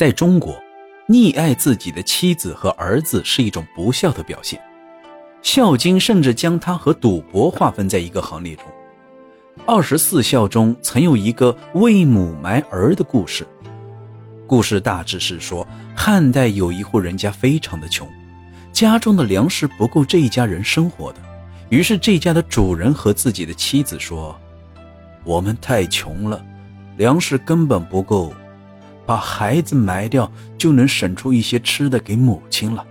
在中国，溺爱自己的妻子和儿子是一种不孝的表现，《孝经》甚至将它和赌博划分在一个行列中。二十四孝中曾有一个为母埋儿的故事，故事大致是说，汉代有一户人家非常的穷，家中的粮食不够这一家人生活的，于是这家的主人和自己的妻子说：“我们太穷了，粮食根本不够。”把孩子埋掉，就能省出一些吃的给母亲了。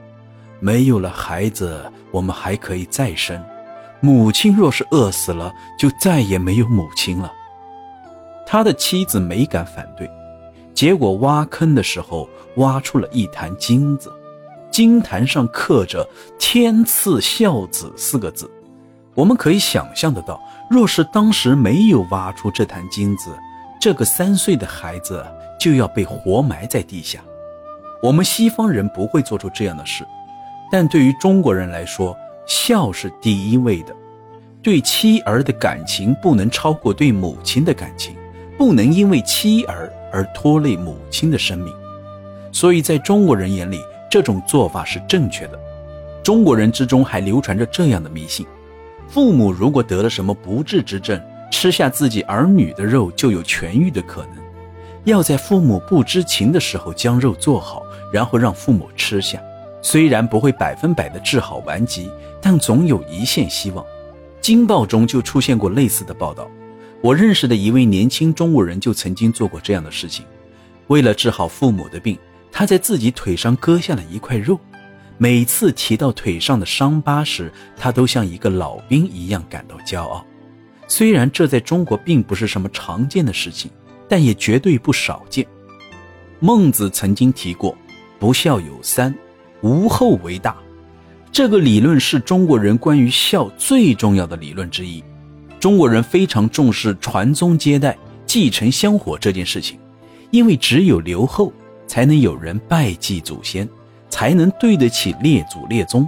没有了孩子，我们还可以再生。母亲若是饿死了，就再也没有母亲了。他的妻子没敢反对，结果挖坑的时候挖出了一坛金子，金坛上刻着“天赐孝子”四个字。我们可以想象得到，若是当时没有挖出这坛金子，这个三岁的孩子。就要被活埋在地下。我们西方人不会做出这样的事，但对于中国人来说，孝是第一位的。对妻儿的感情不能超过对母亲的感情，不能因为妻儿而拖累母亲的生命。所以在中国人眼里，这种做法是正确的。中国人之中还流传着这样的迷信：父母如果得了什么不治之症，吃下自己儿女的肉就有痊愈的可能。要在父母不知情的时候将肉做好，然后让父母吃下。虽然不会百分百的治好顽疾，但总有一线希望。《京报》中就出现过类似的报道。我认识的一位年轻中国人就曾经做过这样的事情。为了治好父母的病，他在自己腿上割下了一块肉。每次提到腿上的伤疤时，他都像一个老兵一样感到骄傲。虽然这在中国并不是什么常见的事情。但也绝对不少见。孟子曾经提过“不孝有三，无后为大”，这个理论是中国人关于孝最重要的理论之一。中国人非常重视传宗接代、继承香火这件事情，因为只有留后，才能有人拜祭祖先，才能对得起列祖列宗。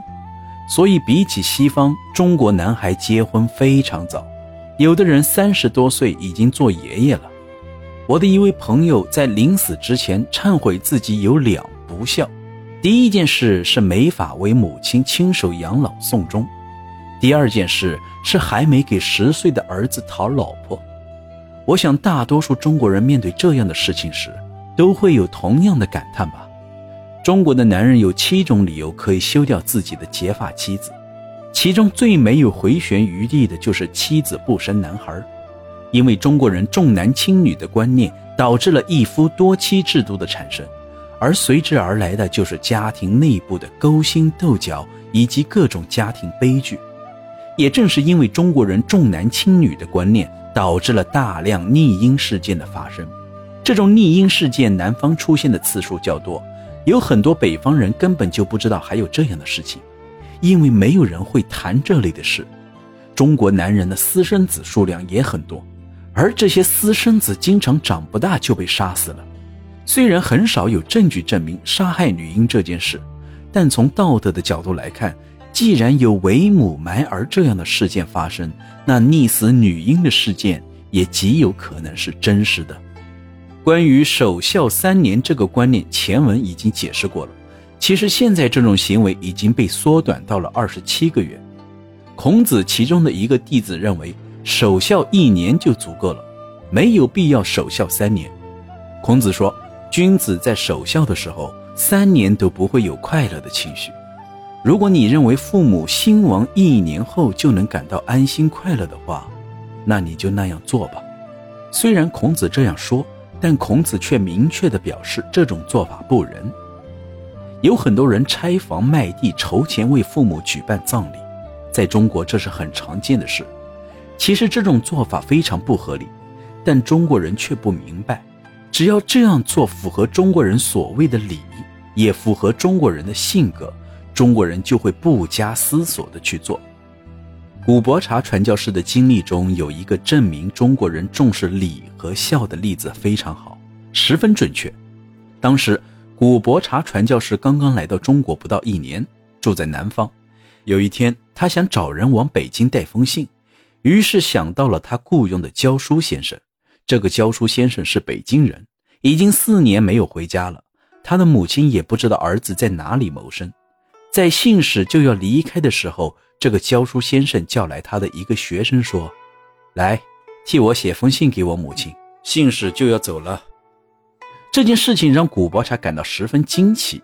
所以，比起西方，中国男孩结婚非常早，有的人三十多岁已经做爷爷了。我的一位朋友在临死之前忏悔自己有两不孝，第一件事是没法为母亲亲手养老送终，第二件事是还没给十岁的儿子讨老婆。我想大多数中国人面对这样的事情时，都会有同样的感叹吧。中国的男人有七种理由可以休掉自己的结发妻子，其中最没有回旋余地的就是妻子不生男孩。因为中国人重男轻女的观念，导致了一夫多妻制度的产生，而随之而来的就是家庭内部的勾心斗角以及各种家庭悲剧。也正是因为中国人重男轻女的观念，导致了大量逆婴事件的发生。这种逆婴事件南方出现的次数较多，有很多北方人根本就不知道还有这样的事情，因为没有人会谈这类的事。中国男人的私生子数量也很多。而这些私生子经常长不大就被杀死了。虽然很少有证据证明杀害女婴这件事，但从道德的角度来看，既然有为母埋儿这样的事件发生，那溺死女婴的事件也极有可能是真实的。关于守孝三年这个观念，前文已经解释过了。其实现在这种行为已经被缩短到了二十七个月。孔子其中的一个弟子认为。守孝一年就足够了，没有必要守孝三年。孔子说：“君子在守孝的时候，三年都不会有快乐的情绪。如果你认为父母兴亡一年后就能感到安心快乐的话，那你就那样做吧。”虽然孔子这样说，但孔子却明确地表示这种做法不仁。有很多人拆房卖地筹钱为父母举办葬礼，在中国这是很常见的事。其实这种做法非常不合理，但中国人却不明白，只要这样做符合中国人所谓的礼，也符合中国人的性格，中国人就会不加思索的去做。古伯察传教士的经历中有一个证明中国人重视礼和孝的例子非常好，十分准确。当时古伯察传教士刚刚来到中国不到一年，住在南方。有一天，他想找人往北京带封信。于是想到了他雇佣的教书先生。这个教书先生是北京人，已经四年没有回家了。他的母亲也不知道儿子在哪里谋生。在信使就要离开的时候，这个教书先生叫来他的一个学生说：“来，替我写封信给我母亲。”信使就要走了。这件事情让古伯察感到十分惊奇，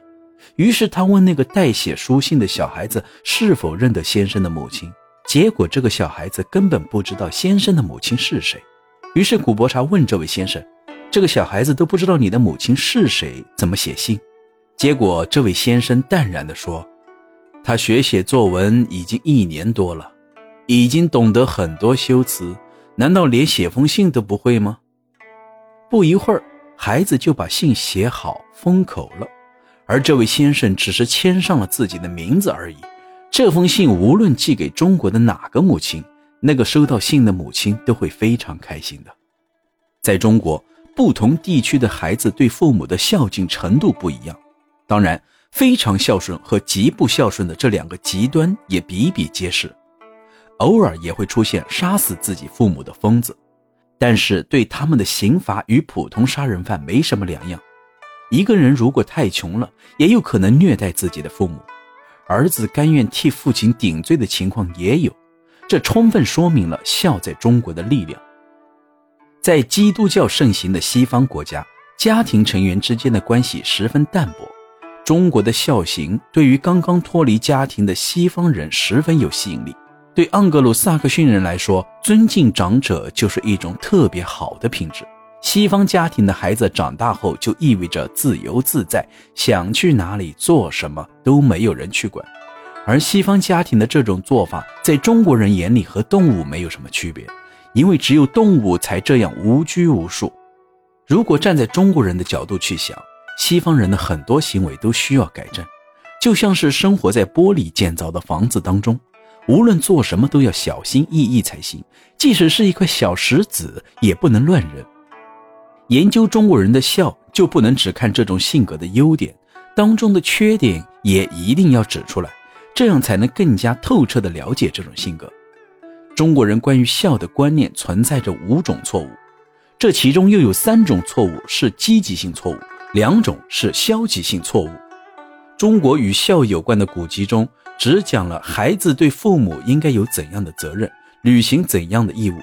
于是他问那个代写书信的小孩子是否认得先生的母亲。结果这个小孩子根本不知道先生的母亲是谁。于是古伯察问这位先生：“这个小孩子都不知道你的母亲是谁，怎么写信？”结果这位先生淡然地说。他学写作文已经一年多了，已经懂得很多修辞，难道连写封信都不会吗？不一会儿，孩子就把信写好封口了，而这位先生只是签上了自己的名字而已。这封信无论寄给中国的哪个母亲，那个收到信的母亲都会非常开心的。在中国，不同地区的孩子对父母的孝敬程度不一样，当然。非常孝顺和极不孝顺的这两个极端也比比皆是，偶尔也会出现杀死自己父母的疯子，但是对他们的刑罚与普通杀人犯没什么两样。一个人如果太穷了，也有可能虐待自己的父母，儿子甘愿替父亲顶罪的情况也有，这充分说明了孝在中国的力量。在基督教盛行的西方国家，家庭成员之间的关系十分淡薄。中国的孝行对于刚刚脱离家庭的西方人十分有吸引力。对盎格鲁撒克逊人来说，尊敬长者就是一种特别好的品质。西方家庭的孩子长大后就意味着自由自在，想去哪里做什么都没有人去管。而西方家庭的这种做法，在中国人眼里和动物没有什么区别，因为只有动物才这样无拘无束。如果站在中国人的角度去想，西方人的很多行为都需要改正，就像是生活在玻璃建造的房子当中，无论做什么都要小心翼翼才行。即使是一块小石子，也不能乱扔。研究中国人的孝，就不能只看这种性格的优点，当中的缺点也一定要指出来，这样才能更加透彻地了解这种性格。中国人关于孝的观念存在着五种错误，这其中又有三种错误是积极性错误。两种是消极性错误。中国与孝有关的古籍中，只讲了孩子对父母应该有怎样的责任，履行怎样的义务，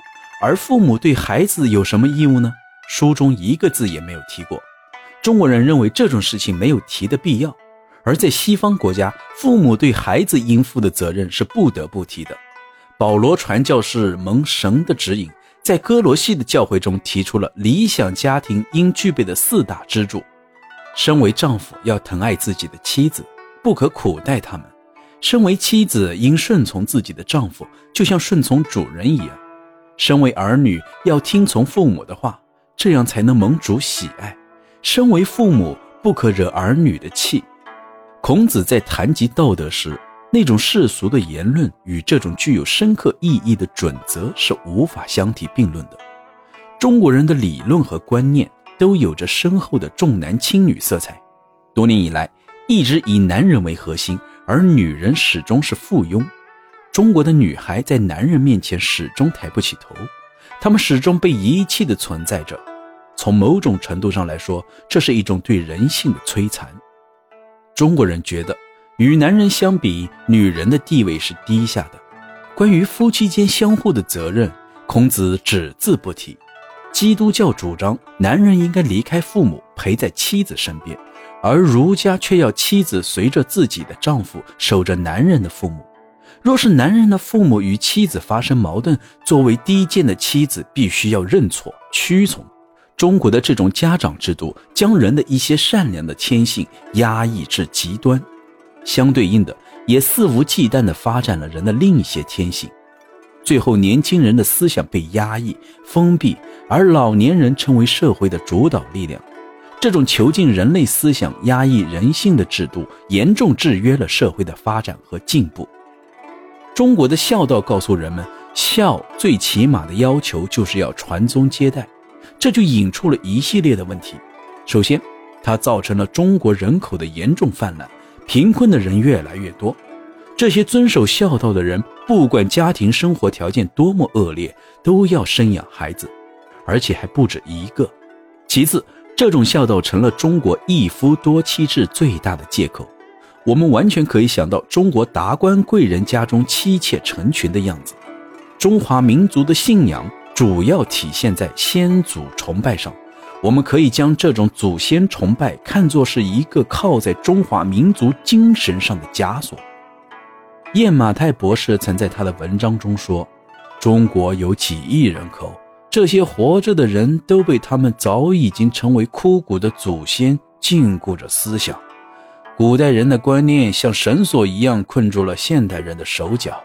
而父母对孩子有什么义务呢？书中一个字也没有提过。中国人认为这种事情没有提的必要，而在西方国家，父母对孩子应负的责任是不得不提的。保罗传教士蒙神的指引，在哥罗西的教会中提出了理想家庭应具备的四大支柱。身为丈夫要疼爱自己的妻子，不可苦待他们；身为妻子应顺从自己的丈夫，就像顺从主人一样；身为儿女要听从父母的话，这样才能蒙主喜爱；身为父母不可惹儿女的气。孔子在谈及道德时，那种世俗的言论与这种具有深刻意义的准则是无法相提并论的。中国人的理论和观念。都有着深厚的重男轻女色彩，多年以来一直以男人为核心，而女人始终是附庸。中国的女孩在男人面前始终抬不起头，他们始终被遗弃的存在着。从某种程度上来说，这是一种对人性的摧残。中国人觉得，与男人相比，女人的地位是低下的。关于夫妻间相互的责任，孔子只字不提。基督教主张男人应该离开父母，陪在妻子身边，而儒家却要妻子随着自己的丈夫守着男人的父母。若是男人的父母与妻子发生矛盾，作为低贱的妻子必须要认错屈从。中国的这种家长制度将人的一些善良的天性压抑至极端，相对应的也肆无忌惮地发展了人的另一些天性。最后，年轻人的思想被压抑、封闭，而老年人成为社会的主导力量。这种囚禁人类思想、压抑人性的制度，严重制约了社会的发展和进步。中国的孝道告诉人们，孝最起码的要求就是要传宗接代，这就引出了一系列的问题。首先，它造成了中国人口的严重泛滥，贫困的人越来越多。这些遵守孝道的人，不管家庭生活条件多么恶劣，都要生养孩子，而且还不止一个。其次，这种孝道成了中国一夫多妻制最大的借口。我们完全可以想到中国达官贵人家中妻妾成群的样子。中华民族的信仰主要体现在先祖崇拜上，我们可以将这种祖先崇拜看作是一个靠在中华民族精神上的枷锁。燕马泰博士曾在他的文章中说：“中国有几亿人口，这些活着的人都被他们早已经成为枯骨的祖先禁锢着思想。古代人的观念像绳索一样困住了现代人的手脚。”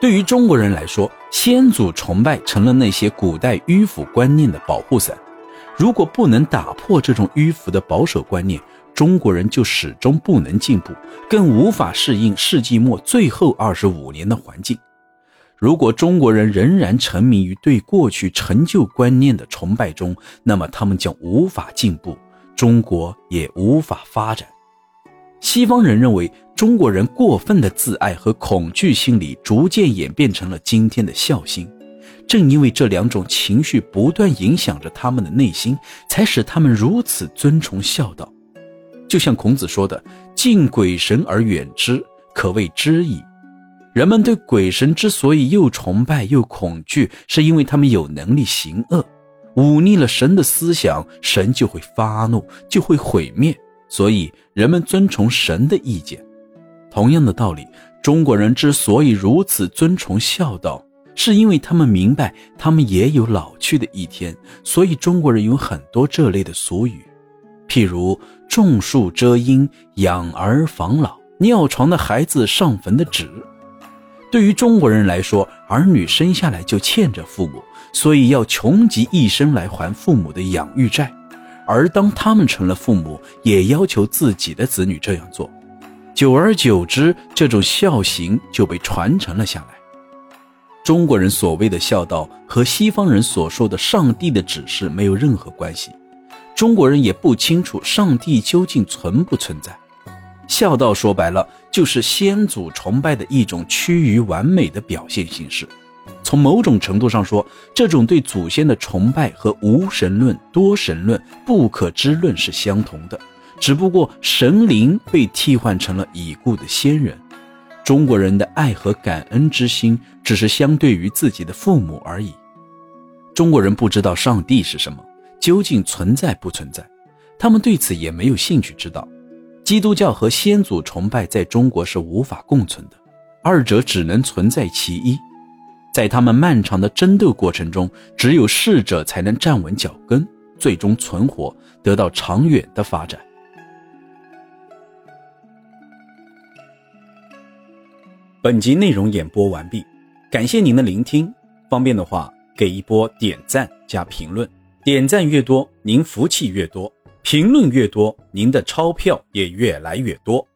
对于中国人来说，先祖崇拜成了那些古代迂腐观念的保护伞。如果不能打破这种迂腐的保守观念，中国人就始终不能进步，更无法适应世纪末最后二十五年的环境。如果中国人仍然沉迷于对过去陈旧观念的崇拜中，那么他们将无法进步，中国也无法发展。西方人认为中国人过分的自爱和恐惧心理逐渐演变成了今天的孝心，正因为这两种情绪不断影响着他们的内心，才使他们如此尊崇孝道。就像孔子说的：“敬鬼神而远之，可谓知矣。”人们对鬼神之所以又崇拜又恐惧，是因为他们有能力行恶，忤逆了神的思想，神就会发怒，就会毁灭。所以，人们遵从神的意见。同样的道理，中国人之所以如此尊崇孝道，是因为他们明白他们也有老去的一天。所以，中国人有很多这类的俗语，譬如“种树遮阴，养儿防老”，“尿床的孩子上坟的纸”。对于中国人来说，儿女生下来就欠着父母，所以要穷极一生来还父母的养育债。而当他们成了父母，也要求自己的子女这样做，久而久之，这种孝行就被传承了下来。中国人所谓的孝道和西方人所说的上帝的指示没有任何关系，中国人也不清楚上帝究竟存不存在。孝道说白了，就是先祖崇拜的一种趋于完美的表现形式。从某种程度上说，这种对祖先的崇拜和无神论、多神论、不可知论是相同的，只不过神灵被替换成了已故的先人。中国人的爱和感恩之心只是相对于自己的父母而已。中国人不知道上帝是什么，究竟存在不存在，他们对此也没有兴趣知道。基督教和先祖崇拜在中国是无法共存的，二者只能存在其一。在他们漫长的争斗过程中，只有适者才能站稳脚跟，最终存活，得到长远的发展。本集内容演播完毕，感谢您的聆听。方便的话，给一波点赞加评论，点赞越多，您福气越多；评论越多，您的钞票也越来越多。